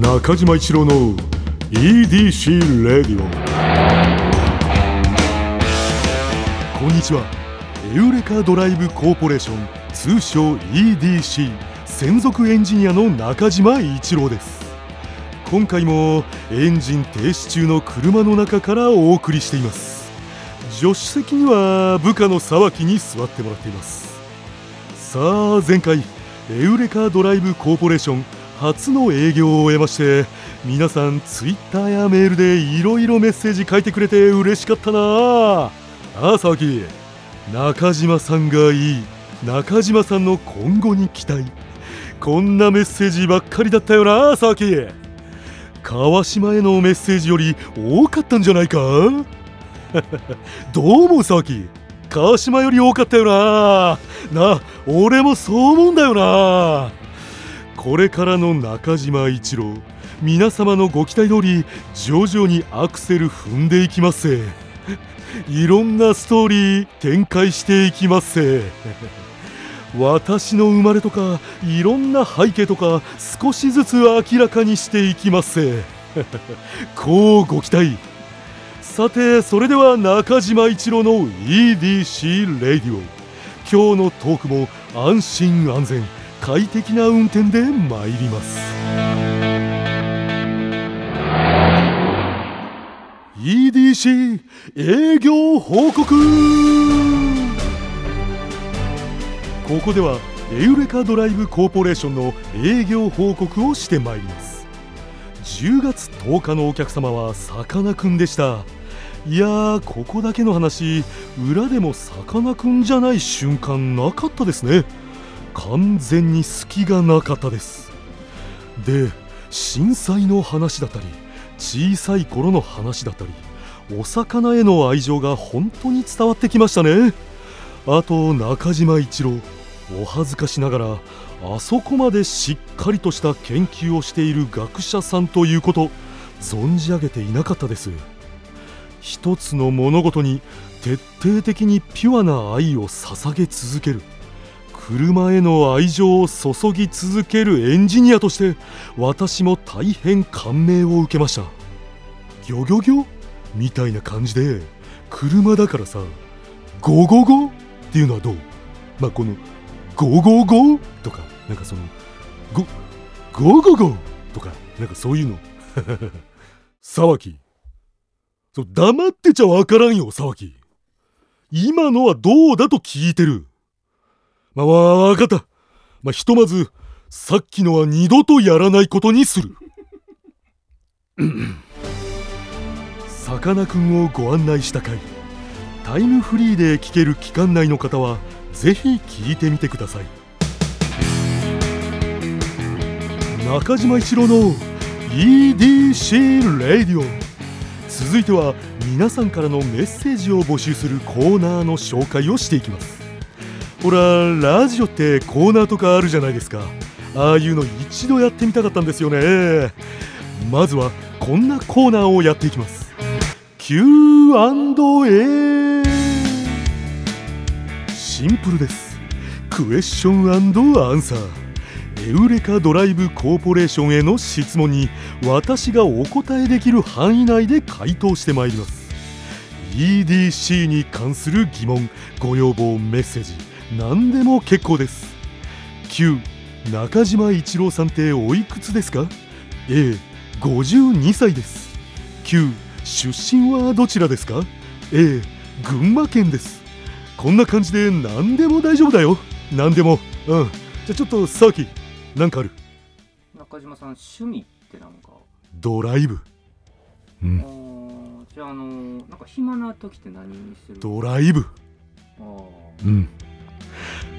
中島一郎の EDC レディオこんにちは。エウレカドライブコーポレーション通称 EDC 専属エンジニアの中島一郎です。今回もエンジン停止中の車の中からお送りしています。助手席には部下の沢木に座ってもらっています。さあ前回エウレカドライブコーポレーション初の営業を終えまして皆さんツイッターやメールでいろいろメッセージ書いてくれて嬉しかったな。ああ沢木。中島さんがいい。中島さんの今後に期待。こんなメッセージばっかりだったよな沢木。川島へのメッセージより多かったんじゃないか？どう思う沢木？川島より多かったよな。な俺もそう思うんだよな。これからの中島一郎皆様のご期待通り徐々にアクセル踏んでいきます。いろんなストーリー展開していきます。私の生まれとかいろんな背景とか少しずつ明らかにしていきます。こうご期待。さてそれでは中島一郎の EDC レディオ今日のトークも安心安全。快適な運転で参ります。EDC 営業報告。ここではエウレカドライブコーポレーションの営業報告をしてまいります。10月10日のお客様はさかなクンでした。いやーここだけの話裏でもさかなクンじゃない瞬間なかったですね。完全に隙がなかったです。で震災の話だったり小さい頃の話だったりお魚への愛情が本当に伝わってきましたね。あと中島一郎お恥ずかしながらあそこまでしっかりとした研究をしている学者さんということ存じ上げていなかったです。一つの物事に徹底的にピュアな愛を捧げ続ける。車への愛情を注ぎ続けるエンジニアとして私も大変感銘を受けました。ギョギョギョ？みたいな感じで車だからさゴゴゴ？っていうのはどう？まあこのゴゴゴ？とかなんかそのゴゴゴゴ？とかなんかそういうの。沢木。そう黙ってちゃわからんよ沢木。今のはどうだと聞いてる。まあ、わかった。まあ、ひとまず、さっきのは二度とやらないことにする。さかなクンをご案内した回、タイムフリーで聞ける期間内の方は、ぜひ聞いてみてください。中島一郎の EDC レディオ続いては皆さんからのメッセージを募集するコーナーの紹介をしていきますほらラジオってコーナーとかあるじゃないですか。ああいうの一度やってみたかったんですよね。まずはこんなコーナーをやっていきます。Q&A シンプルです。クエスチョンアンサー。エウレカドライブコーポレーションへの質問に私がお答えできる範囲内で回答してまいります。EDC に関する疑問ご要望メッセージ。何でも結構です。Q 中島一郎さんっておいくつですか？A52 歳です。Q 出身はどちらですか？A 群馬県です。こんな感じで何でも大丈夫だよ。何でも。うん。じゃあちょっとさきなんかある？中島さん趣味ってなんか？ドライブ。うん。じゃああのなんか暇な時って何にする？ドライブ。あうん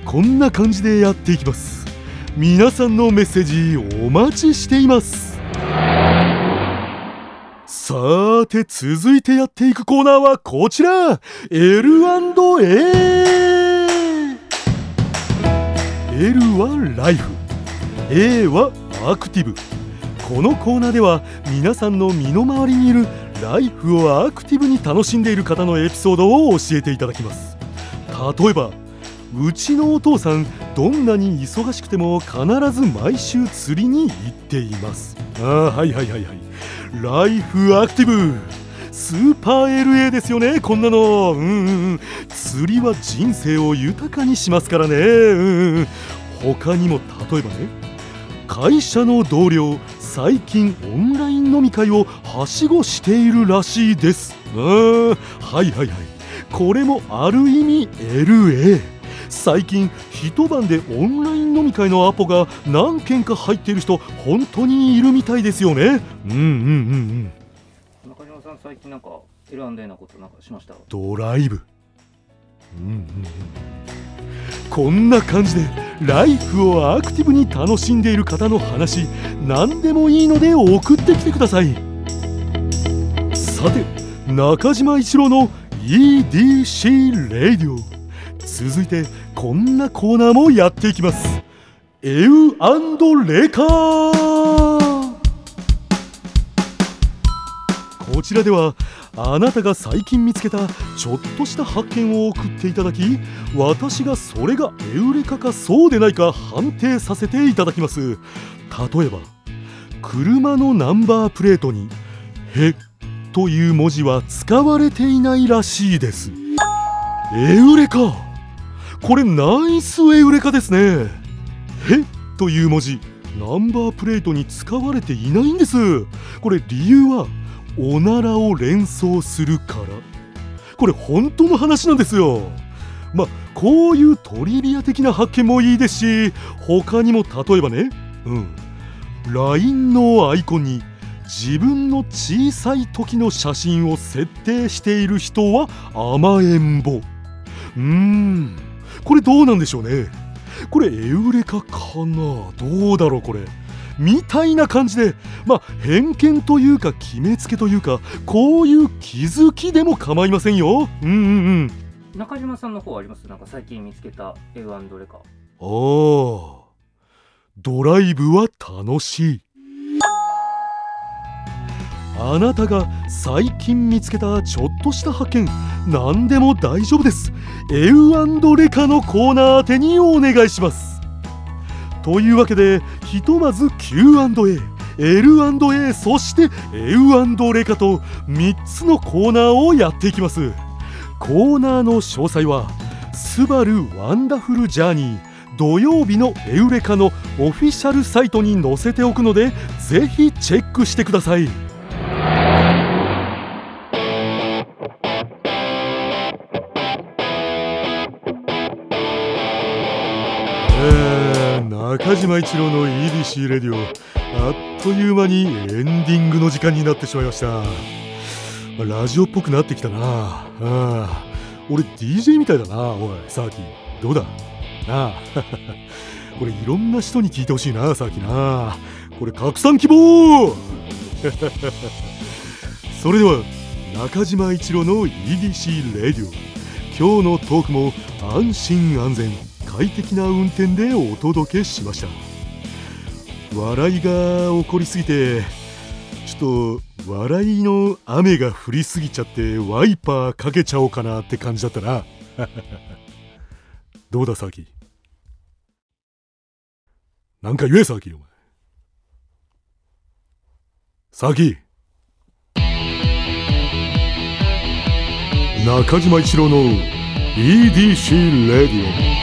こんな感じでやっていきます。皆さんのメッセージお待ちしています。さて続いてやっていくコーナーはこちら。L&A L はライフ。A はアクティブ。このコーナーでは皆さんの身の回りにいるライフをアクティブに楽しんでいる方のエピソードを教えていただきます。例えばうちのお父さんどんなに忙しくても必ず毎週釣りに行っています。ああはいはいはいはい。ライフアクティブスーパー LA ですよねこんなの。うんうん釣りは人生を豊かにしますからね。うん他にも例えばね会社の同僚最近オンライン飲み会をはしごしているらしいです。うんはいはいはい。これもある意味 LA 最近一晩でオンライン飲み会のアポが何件か入っている人本当にいるみたいですよね。うんうんうんうん。中島さん最近なんか L&A なことなんかしました？ドライブ。うんうんうん。こんな感じでライフをアクティブに楽しんでいる方の話何でもいいので送ってきてください。さて中島一郎の EDC レディオ続いてこんなコーナーもやっていきます。エウレカこちらではあなたが最近見つけたちょっとした発見を送っていただき私がそれがエウレカかそうでないか判定させていただきます。例えば車のナンバープレートに「へ」という文字は使われていないらしいです。エウレカこれナイスエウレカですね「へ」という文字。ナンバープレートに使われていないんです。これ理由はおならを連想するから。これ本当の話なんですよ。まあこういうトリビア的な発見もいいですし他にも例えばねうん。LINE のアイコンに自分の小さい時の写真を設定している人は甘えん坊うーん。これどうなんでしょうね。これエウレカかな。どうだろうこれ。みたいな感じでまあ偏見というか決めつけというかこういう気づきでも構いませんよ。うんうんうん。中島さんの方あります？なんか最近見つけた L&A かああ。ドライブは楽しい。あなたが最近見つけたちょっとした発見何でも大丈夫です。エウレカのコーナー宛てにお願いします。というわけでひとまず Q&A L&A そしてエウレカと3つのコーナーをやっていきます。コーナーの詳細は「スバルワンダフルジャーニー」土曜日のエウレカのオフィシャルサイトに載せておくのでぜひチェックしてください。中島一郎の EDC レディオ。あっという間にエンディングの時間になってしまいました。ラジオっぽくなってきたな。ああ。俺 DJ みたいだな。おいサーキどうだ？なあ。これいろんな人に聞いてほしいなサーキな。これ拡散希望！それでは中島一郎の EDC レディオ。今日のトークも安心安全。快適な運転でお届けしました。笑いが起こりすぎてちょっと笑いの雨が降りすぎちゃってワイパーかけちゃおうかなって感じだったな。どうだサーキなんか言えサーキお前。サーキ中島一郎の EDC レディオ